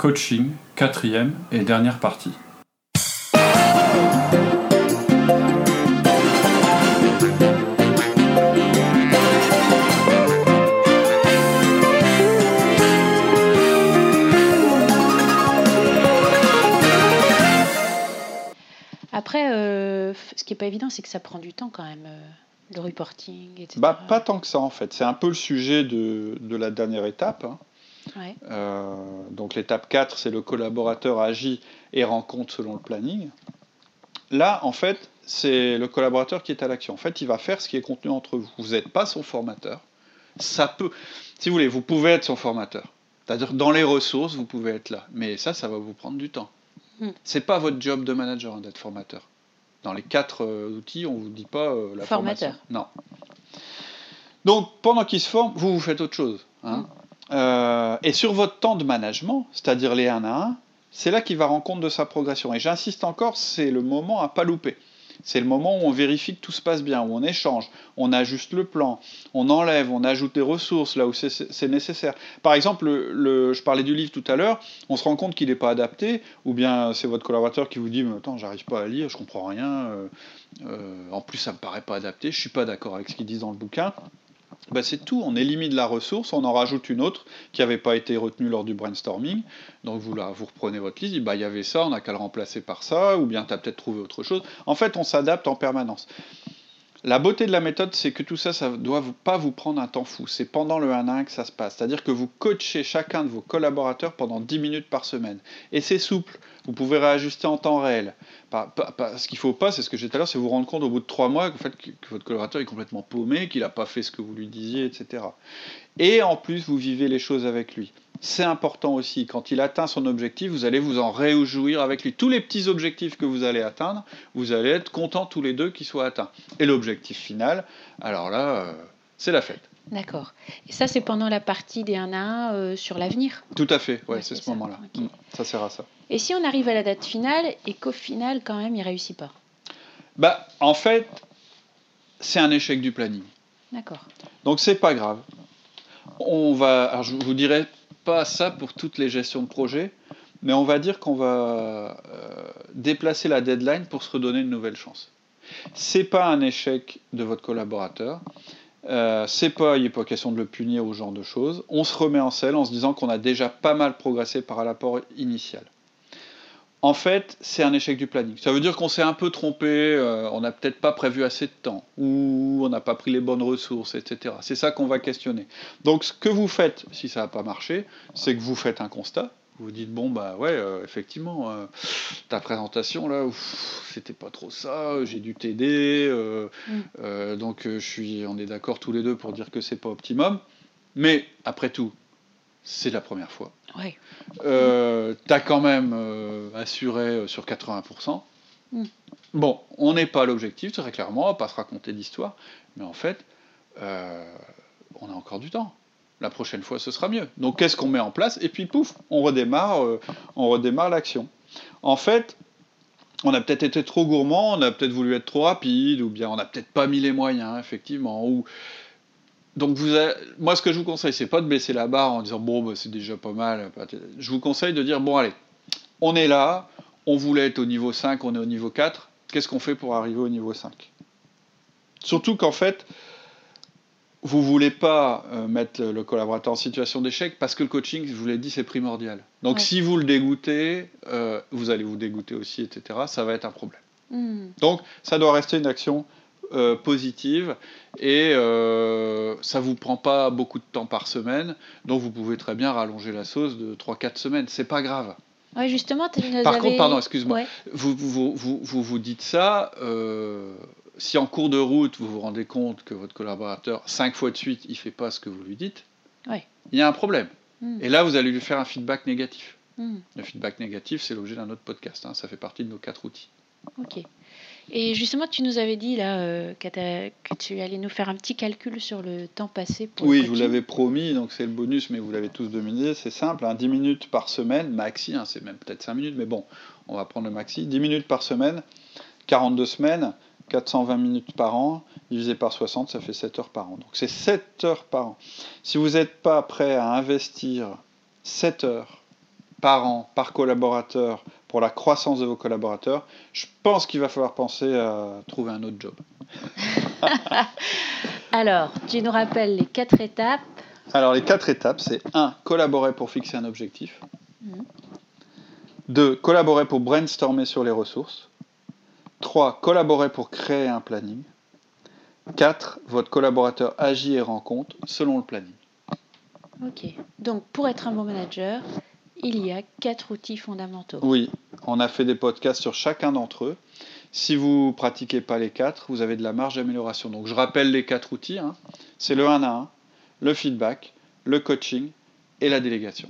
coaching, quatrième et dernière partie. Après, euh, ce qui n'est pas évident, c'est que ça prend du temps quand même, euh, le reporting, etc. Bah, pas tant que ça en fait. C'est un peu le sujet de, de la dernière étape. hein. Ouais. Euh, donc l'étape 4, c'est le collaborateur agit et rend compte selon le planning. Là, en fait, c'est le collaborateur qui est à l'action. En fait, il va faire ce qui est contenu entre vous. Vous n'êtes pas son formateur. Ça peut, si vous voulez, vous pouvez être son formateur. C'est-à-dire dans les ressources, vous pouvez être là. Mais ça, ça va vous prendre du temps. Hmm. C'est pas votre job de manager hein, d'être formateur. Dans les quatre euh, outils, on vous dit pas euh, la Formateur. formation. Non. Donc pendant qu'il se forme, vous vous faites autre chose. hein. Euh, et sur votre temps de management, c'est-à-dire les 1 à 1, c'est là qu'il va rendre compte de sa progression. Et j'insiste encore, c'est le moment à pas louper. C'est le moment où on vérifie que tout se passe bien, où on échange, on ajuste le plan, on enlève, on ajoute des ressources là où c'est- nécessaire. Par exemple, le, le- je parlais du livre tout à l'heure, on se rend compte qu'il n'est pas adapté, ou bien c'est votre collaborateur qui vous dit Mais Attends, j'arrive pas à lire, je comprends rien, euh, euh, en plus ça me paraît pas adapté, je suis pas d'accord avec ce qu'ils disent dans le bouquin. Ben, c'est tout, on élimine la ressource, on en rajoute une autre qui n'avait pas été retenue lors du brainstorming. Donc vous, là, vous reprenez votre liste, bah, il y avait ça, on n'a qu'à le remplacer par ça, ou bien tu as peut-être trouvé autre chose. En fait, on s'adapte en permanence. La beauté de la méthode, c'est que tout ça, ça ne doit pas vous prendre un temps fou. C'est pendant le 1 à 1 que ça se passe. C'est-à-dire que vous coachez chacun de vos collaborateurs pendant 10 minutes par semaine. Et c'est souple. Vous pouvez réajuster en temps réel. Ce qu'il ne faut pas, c'est ce que j'ai dit tout à l'heure, c'est vous rendre compte au bout de 3 mois que, que votre collaborateur est complètement paumé, qu'il n'a pas fait ce que vous lui disiez, etc. Et en plus, vous vivez les choses avec lui. C'est important aussi, quand il atteint son objectif, vous allez vous en réjouir avec lui. Tous les petits objectifs que vous allez atteindre, vous allez être contents tous les deux qu'ils soient atteints. Et l'objectif final, alors là, euh, c'est la fête. D'accord. Et ça, c'est pendant la partie des 1 à 1 euh, sur l'avenir. Tout à fait, ouais, Ouais, c'est ce moment-là. Mm, ça sert à ça. Et si on arrive à la date finale et qu'au final, quand même, il réussit pas? Bah, en fait, c'est un échec du planning. D'accord. Donc c'est pas grave. On va, alors je vous dirai pas ça pour toutes les gestions de projet, mais on va dire qu'on va euh, déplacer la deadline pour se redonner une nouvelle chance. C'est pas un échec de votre collaborateur. Euh, c'est pas, il n'est pas question de le punir ou ce genre de choses. On se remet en selle en se disant qu'on a déjà pas mal progressé par rapport initial. En fait, c'est un échec du planning. Ça veut dire qu'on s'est un peu trompé, euh, on n'a peut-être pas prévu assez de temps, ou on n'a pas pris les bonnes ressources, etc. C'est ça qu'on va questionner. Donc, ce que vous faites, si ça n'a pas marché, c'est que vous faites un constat. Vous dites, bon, bah ouais, euh, effectivement, euh, ta présentation, là, c'était pas trop ça, j'ai dû t'aider, Mm. donc je suis, on est d'accord tous les deux pour dire que c'est pas optimum. Mais, après tout, c'est la première fois. Ouais. Euh, t'as quand même euh, assuré euh, sur 80%. Mm. Bon, on n'est pas à l'objectif, très clairement, on va pas se raconter d'histoire, mais en fait, euh, on a encore du temps. La prochaine fois, ce sera mieux. Donc, qu'est-ce qu'on met en place? Et puis, pouf, on redémarre, on redémarre l'action. En fait, on a peut-être été trop gourmand, on a peut-être voulu être trop rapide, ou bien on n'a peut-être pas mis les moyens, effectivement. Ou... Donc, vous avez- moi, ce que je vous conseille, c'est pas de baisser la barre en disant bon, bah, c'est déjà pas mal. Je vous conseille de dire bon, allez, on est là, on voulait être au niveau 5, on est au niveau 4. Qu'est-ce qu'on fait pour arriver au niveau 5 Surtout qu'en fait, vous voulez pas euh, mettre le, collaborateur en situation d'échec parce que le coaching, je vous l'ai dit, c'est primordial. Donc Ouais. si vous le dégoûtez, euh, vous allez vous dégoûter aussi, etc. Ça va être un problème. Hmm. Donc ça doit rester une action euh, positive et euh, ça vous prend pas beaucoup de temps par semaine. Donc vous pouvez très bien rallonger la sauce de 3-4 semaines. C'est pas grave. Ouais, justement, tu nous Par contre, pardon, excuse-moi. Ouais. Vous vous, vous, vous, vous dites ça, euh, si en cours de route vous vous rendez compte que votre collaborateur, cinq fois de suite, il fait pas ce que vous lui dites, Ouais. il y a un problème. Hmm. Et là, vous allez lui faire un feedback négatif. Hmm, Le feedback négatif, c'est l'objet d'un autre podcast. hein. Ça fait partie de nos quatre outils. Ok. Et justement, tu nous avais dit là euh, que, tu allais nous faire un petit calcul sur le temps passé pour Oui, je vous l'avais promis, donc c'est le bonus, mais vous l'avez tous dominé. C'est simple, hein, 10 minutes par semaine, maxi, hein, c'est même peut-être 5 minutes, mais bon, on va prendre le maxi. 10 minutes par semaine, 42 semaines, 420 minutes par an, divisé par 60, ça fait 7 heures par an. Donc c'est 7 heures par an. Si vous n'êtes pas prêt à investir 7 heures par an, par collaborateur, pour la croissance de vos collaborateurs, je pense qu'il va falloir penser à trouver un autre job. Alors, tu nous rappelles les quatre étapes. Alors les quatre étapes, c'est 1. Collaborer pour fixer un objectif. Mhm. 2. Collaborer pour brainstormer sur les ressources. 3. Collaborer pour créer un planning. 4. Votre collaborateur agit et rend compte selon le planning. Ok. Donc, pour être un bon manager, il y a quatre outils fondamentaux. Oui, on a fait des podcasts sur chacun d'entre eux. Si vous pratiquez pas les quatre, vous avez de la marge d'amélioration. Donc je rappelle les quatre outils. hein. C'est le 1 à 1, le feedback, le coaching et la délégation.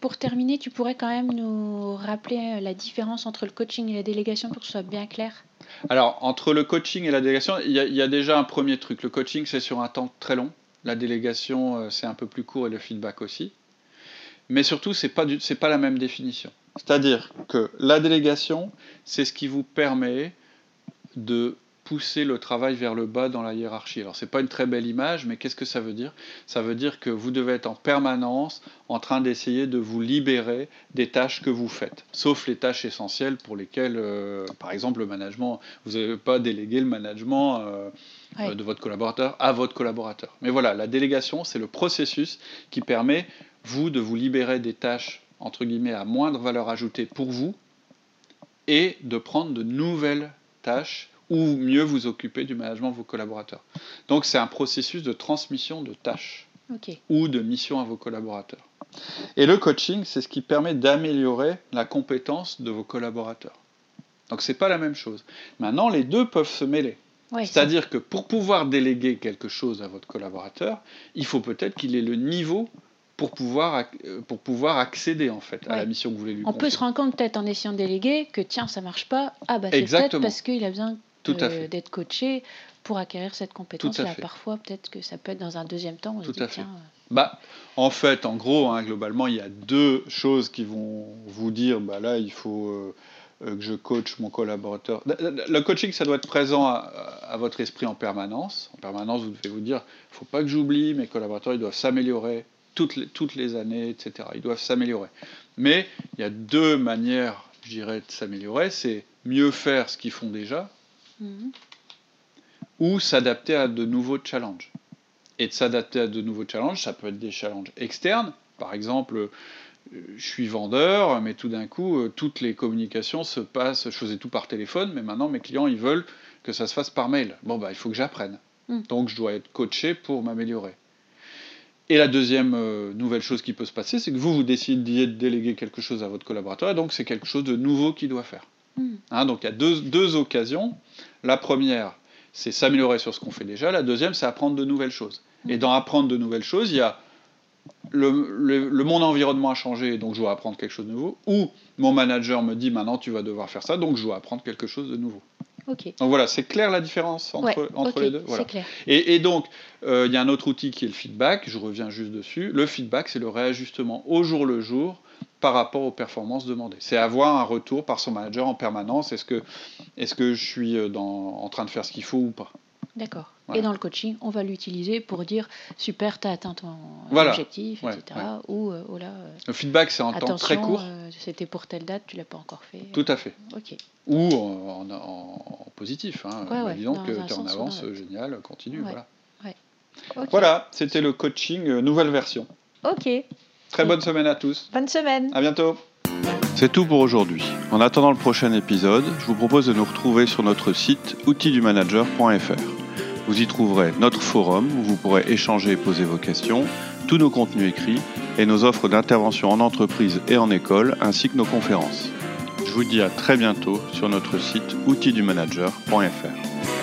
Pour terminer, tu pourrais quand même nous rappeler euh, la différence entre le coaching et la délégation pour que ce soit bien clair? Alors, entre le coaching et la délégation, il y, a- il y a déjà un premier truc. Le coaching, c'est sur un temps très long. La délégation, euh, c'est un peu plus court et le feedback aussi. Mais surtout, ce n'est pas, du- c'est pas la même définition. C'est-à-dire que la délégation, c'est ce qui vous permet de pousser le travail vers le bas dans la hiérarchie. Alors, ce n'est pas une très belle image, mais qu'est-ce que ça veut dire? Ça veut dire que vous devez être en permanence en train d'essayer de vous libérer des tâches que vous faites, sauf les tâches essentielles pour lesquelles, euh, par exemple, le management, vous n'avez pas délégué le management euh, euh, de votre collaborateur à votre collaborateur. Mais voilà, la délégation, c'est le processus qui permet, vous, de vous libérer des tâches, entre guillemets, à moindre valeur ajoutée pour vous, et de prendre de nouvelles tâches ou mieux vous occuper du management de vos collaborateurs. Donc c'est un processus de transmission de tâches ou de mission à vos collaborateurs. Et le coaching, c'est ce qui permet d'améliorer la compétence de vos collaborateurs. Donc c'est pas la même chose. Maintenant, les deux peuvent se mêler. C'est-à-dire que pour pouvoir déléguer quelque chose à votre collaborateur, il faut peut-être qu'il ait le niveau pour pouvoir, euh, pour pouvoir accéder en fait à la mission que vous voulez lui On peut confier. se rendre compte peut-être en essayant de déléguer que tiens, ça marche pas. Ah bah c'est peut-être parce qu'il a besoin euh, d'être coaché pour acquérir cette compétence-là. fait. Parfois, peut-être que ça peut être dans un deuxième temps. On se Tout dit, à fait. tiens, euh, Bah, en fait, en gros, hein, globalement, il y a deux choses qui vont vous dire, bah là, il faut euh, que je coach mon collaborateur. Le coaching, ça doit être présent à, à votre esprit en permanence. En permanence, vous devez vous dire, il ne faut pas que j'oublie, mes collaborateurs, ils doivent s'améliorer toutes les, toutes les années, etc. Ils doivent s'améliorer. Mais il y a deux manières, je dirais, de s'améliorer. C'est mieux faire ce qu'ils font déjà, mhm. ou s'adapter à de nouveaux challenges. Et de s'adapter à de nouveaux challenges, ça peut être des challenges externes. Par exemple, euh, je suis vendeur, mais tout d'un coup, euh, toutes les communications se passent, je faisais tout par téléphone, mais maintenant mes clients, ils veulent que ça se fasse par mail. Bon, bah, il faut que j'apprenne. Mm. Donc, je dois être coaché pour m'améliorer. Et la deuxième euh, nouvelle chose qui peut se passer, c'est que vous, vous décidez de déléguer quelque chose à votre collaborateur, et donc c'est quelque chose de nouveau qu'il doit faire. Mm. Hein, donc il y a deux, deux occasions. La première, c'est s'améliorer sur ce qu'on fait déjà. La deuxième, c'est apprendre de nouvelles choses. Et dans apprendre de nouvelles choses, il y a le, le- le- mon environnement a changé, donc je dois apprendre quelque chose de nouveau. Ou mon manager me dit maintenant tu vas devoir faire ça, donc je dois apprendre quelque chose de nouveau. Ok. Donc voilà, c'est clair la différence entre, Ouais, entre les deux. Voilà. Clair. Et, et donc, euh, il y a un autre outil qui est le feedback, je reviens juste dessus. Le feedback, c'est le réajustement au jour le jour par rapport aux performances demandées. C'est avoir un retour par son manager en permanence. Est-ce que, est que je suis euh, dans- en train de faire ce qu'il faut ou pas? D'accord. Voilà. Et dans le coaching, on va l'utiliser pour dire super, tu as atteint ton Voilà. objectif, Ouais, etc. Ou euh, oh là, euh, Le feedback, c'est en temps très court. Euh, c'était pour telle date, tu l'as pas encore fait. Tout à fait. Ok. Ou en, en- en positif. Hein. Ouais, Bah, ouais, dis donc, dans tu es en avance, génial, continue. Ouais. Voilà, voilà c'était le coaching euh, nouvelle version. Ok. Très bonne semaine à tous. Bonne semaine. À bientôt. C'est tout pour aujourd'hui. En attendant le prochain épisode, je vous propose de nous retrouver sur notre site outildumanager.fr. Vous y trouverez notre forum où vous pourrez échanger et poser vos questions, tous nos contenus écrits et nos offres d'intervention en entreprise et en école, ainsi que nos conférences. Je vous dis à très bientôt sur notre site outildumanager.fr.